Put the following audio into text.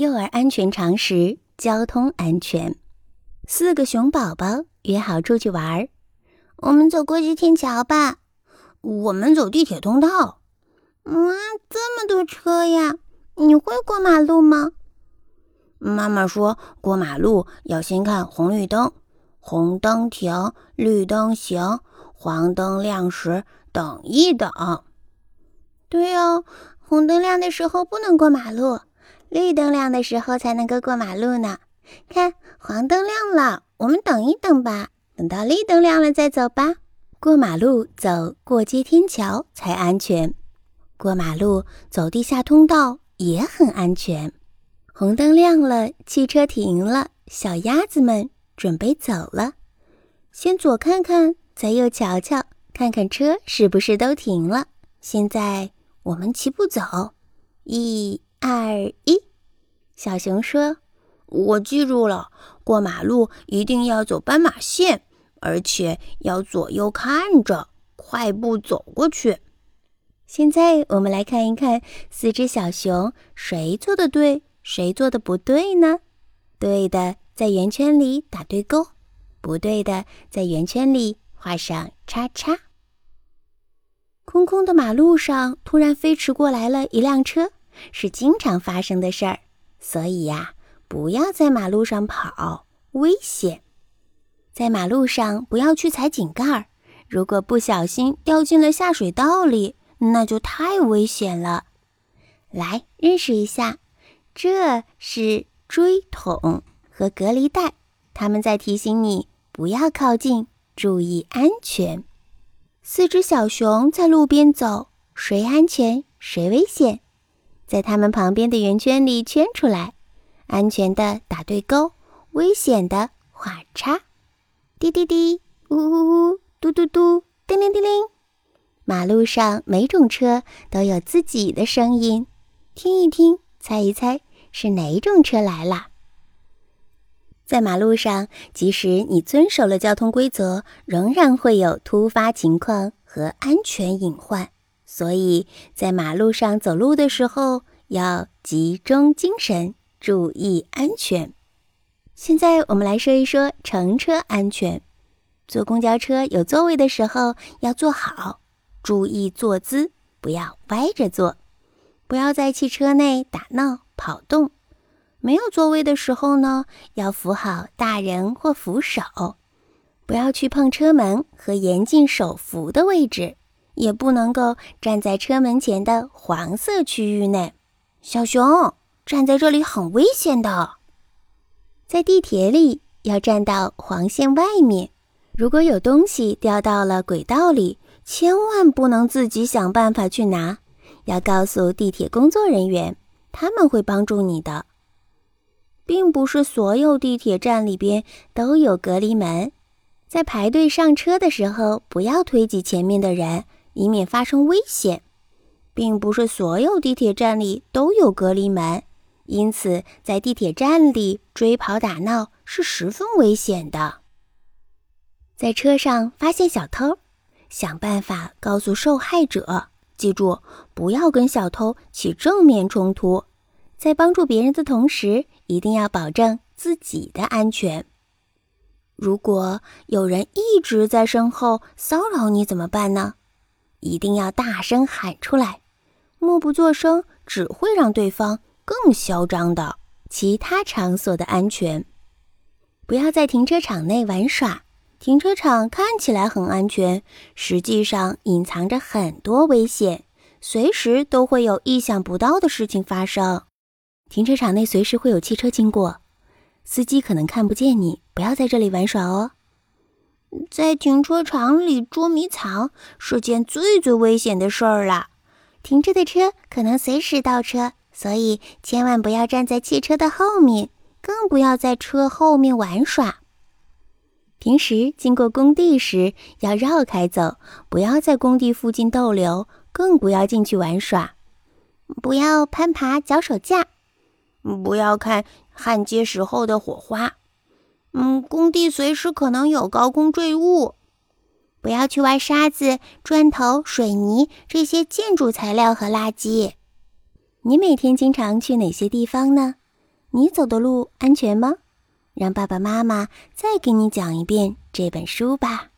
幼儿安全常识：交通安全。四个熊宝宝约好出去玩儿。我们走过去天桥吧。我们走地铁通道。哇，这么多车呀！你会过马路吗？妈妈说过马路要先看红绿灯，红灯停，绿灯行，黄灯亮时等一等。对哦，红灯亮的时候不能过马路。绿灯亮的时候才能够过马路呢。看，黄灯亮了，我们等一等吧，等到绿灯亮了再走吧。过马路走过街天桥才安全，过马路走地下通道也很安全。红灯亮了，汽车停了，小鸭子们准备走了。先左看看，再右瞧瞧，看看车是不是都停了。现在我们齐步走，一。二一，小熊说：“我记住了，过马路一定要走斑马线，而且要左右看着，快步走过去。”现在我们来看一看四只小熊谁做的对，谁做的不对呢？对的，在圆圈里打对勾；不对的，在圆圈里画上叉叉。空空的马路上突然飞驰过来了一辆车。是经常发生的事儿，所以呀，不要在马路上跑，危险。在马路上不要去踩井盖儿，如果不小心掉进了下水道里，那就太危险了。来认识一下，这是锥桶和隔离带，他们在提醒你不要靠近，注意安全。四只小熊在路边走，谁安全谁危险？在他们旁边的圆圈里圈出来，安全的打对勾，危险的画叉。滴滴滴，呜呜呜，嘟嘟嘟，叮铃叮铃。马路上每种车都有自己的声音，听一听，猜一猜是哪种车来了。在马路上，即使你遵守了交通规则，仍然会有突发情况和安全隐患。所以在马路上走路的时候要集中精神，注意安全。现在我们来说一说乘车安全。坐公交车有座位的时候要坐好，注意坐姿，不要歪着坐。不要在汽车内打闹跑动。没有座位的时候呢，要扶好大人或扶手，不要去碰车门和严禁手扶的位置。也不能够站在车门前的黄色区域内。小熊站在这里很危险的。在地铁里要站到黄线外面。如果有东西掉到了轨道里，千万不能自己想办法去拿，要告诉地铁工作人员，他们会帮助你的。并不是所有地铁站里边都有隔离门，在排队上车的时候，不要推挤前面的人。以免发生危险，并不是所有地铁站里都有隔离门，因此在地铁站里追跑打闹是十分危险的。在车上发现小偷，想办法告诉受害者，记住不要跟小偷起正面冲突，在帮助别人的同时，一定要保证自己的安全。如果有人一直在身后骚扰你，怎么办呢？一定要大声喊出来，默不作声只会让对方更嚣张的。其他场所的安全，不要在停车场内玩耍。停车场看起来很安全，实际上隐藏着很多危险，随时都会有意想不到的事情发生。停车场内随时会有汽车经过，司机可能看不见你，不要在这里玩耍哦。在停车场里捉迷藏是件最最危险的事儿了。停着的车可能随时倒车，所以千万不要站在汽车的后面，更不要在车后面玩耍。平时经过工地时要绕开走，不要在工地附近逗留，更不要进去玩耍。不要攀爬脚手架，不要看焊接时候的火花。嗯，工地随时可能有高空坠物，不要去挖沙子、砖头、水泥这些建筑材料和垃圾。你每天经常去哪些地方呢？你走的路安全吗？让爸爸妈妈再给你讲一遍这本书吧。